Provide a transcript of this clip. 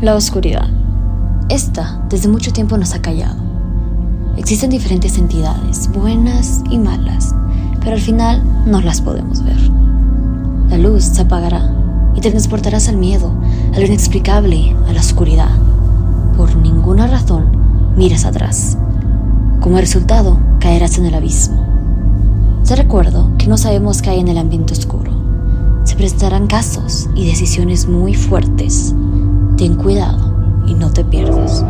La oscuridad. Esta desde mucho tiempo nos ha callado. Existen diferentes entidades, buenas y malas, pero al final no las podemos ver. La luz se apagará y te transportarás al miedo, a lo inexplicable, a la oscuridad. Por ninguna razón miras atrás. Como resultado, caerás en el abismo. Te recuerdo que no sabemos qué hay en el ambiente oscuro. Se prestarán casos y decisiones muy fuertes. Ten cuidado y no te pierdas.